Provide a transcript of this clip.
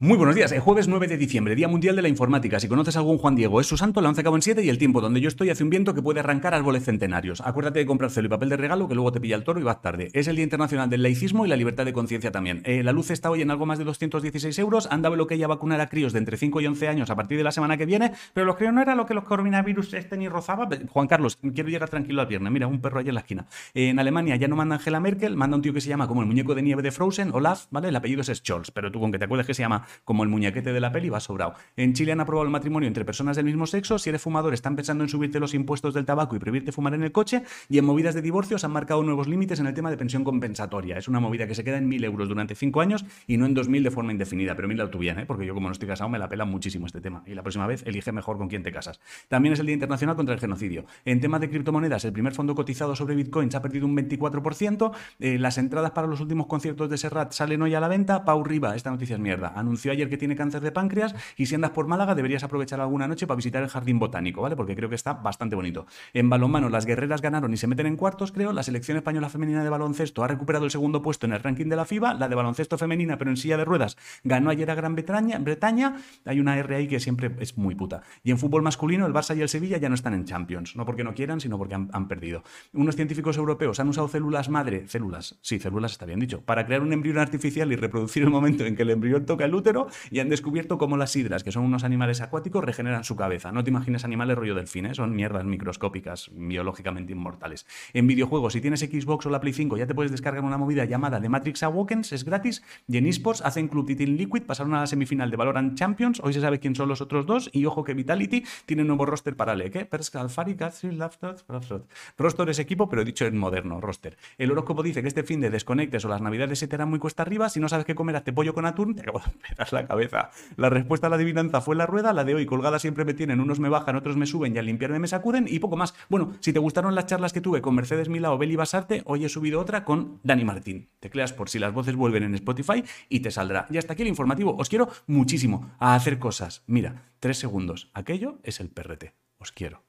Muy buenos días, el jueves 9 de diciembre, Día Mundial de la Informática. Si conoces a algún Juan Diego, es su santo, la 11 acaba en 7 y el tiempo donde yo estoy hace un viento que puede arrancar árboles centenarios. Acuérdate de comprar celo y papel de regalo que luego te pilla el toro y vas tarde. Es el Día Internacional del Laicismo y la Libertad de Conciencia también. Eh, la luz está hoy en algo más de 216 euros. Anda lo que ella vacunar a críos de entre 5 y 11 años a partir de la semana que viene, pero los críos no era lo que los coronavirus este ni rozaba. Juan Carlos, quiero llegar tranquilo al viernes. Mira, un perro ahí en la esquina. Eh, en Alemania ya no manda Angela Merkel, manda un tío que se llama como el muñeco de nieve de Frozen, Olaf, ¿vale? El apellido es Scholz, pero tú con que te acuerdes que se llama como el muñequete de la peli va sobrado. En Chile han aprobado el matrimonio entre personas del mismo sexo. Si eres fumador, están pensando en subirte los impuestos del tabaco y prohibirte fumar en el coche. Y en movidas de divorcios han marcado nuevos límites en el tema de pensión compensatoria. Es una movida que se queda en 1.000 euros durante 5 años y no en 2.000 de forma indefinida. Pero mira tú bien, ¿eh? porque yo como no estoy casado me la pela muchísimo este tema. Y la próxima vez elige mejor con quién te casas. También es el Día Internacional contra el Genocidio. En temas de criptomonedas, el primer fondo cotizado sobre Bitcoin se ha perdido un 24%. Eh, las entradas para los últimos conciertos de Serrat salen hoy a la venta. Pau Riva, esta noticia es mierda, anunció ayer que tiene cáncer de páncreas y si andas por Málaga, deberías aprovechar alguna noche para visitar el jardín botánico, ¿vale? Porque creo que está bastante bonito. En balonmano, las guerreras ganaron y se meten en cuartos, creo. La selección española femenina de baloncesto ha recuperado el segundo puesto en el ranking de la FIBA. La de baloncesto femenina, pero en silla de ruedas, ganó ayer a Gran Bretaña. Bretaña. Hay una R ahí que siempre es muy puta. Y en fútbol masculino, el Barça y el Sevilla ya no están en Champions. No porque no quieran, sino porque han, han perdido. Unos científicos europeos han usado células madre, células, sí, células está bien dicho, para crear un embrión artificial y reproducir el momento en que el embrión toca el útero y han descubierto cómo las hidras, que son unos animales acuáticos, regeneran su cabeza. No te imagines animales rollo delfines, son mierdas microscópicas, biológicamente inmortales. En videojuegos, si tienes Xbox o la Play 5, ya te puedes descargar una movida llamada The Matrix Awakens, es gratis. Y en esports hacen Club Liquid, pasaron a la semifinal de Valorant Champions, hoy se sabe quién son los otros dos, y ojo que Vitality tiene un nuevo roster para LEC, ¿eh? Perska, Alfari, Roster es equipo, pero dicho en moderno, roster. El horóscopo dice que este fin de desconectes o las navidades se te harán muy cuesta arriba, si no sabes qué comer, hazte pollo con atún, te acabo de la cabeza. La respuesta a la adivinanza fue la rueda, la de hoy colgada siempre me tienen, unos me bajan, otros me suben y al limpiarme me sacuden y poco más. Bueno, si te gustaron las charlas que tuve con Mercedes Mila o Beli Basarte, hoy he subido otra con Dani Martín. Tecleas por si las voces vuelven en Spotify y te saldrá. Y hasta aquí el informativo. Os quiero muchísimo a hacer cosas. Mira, tres segundos. Aquello es el PRT. Os quiero.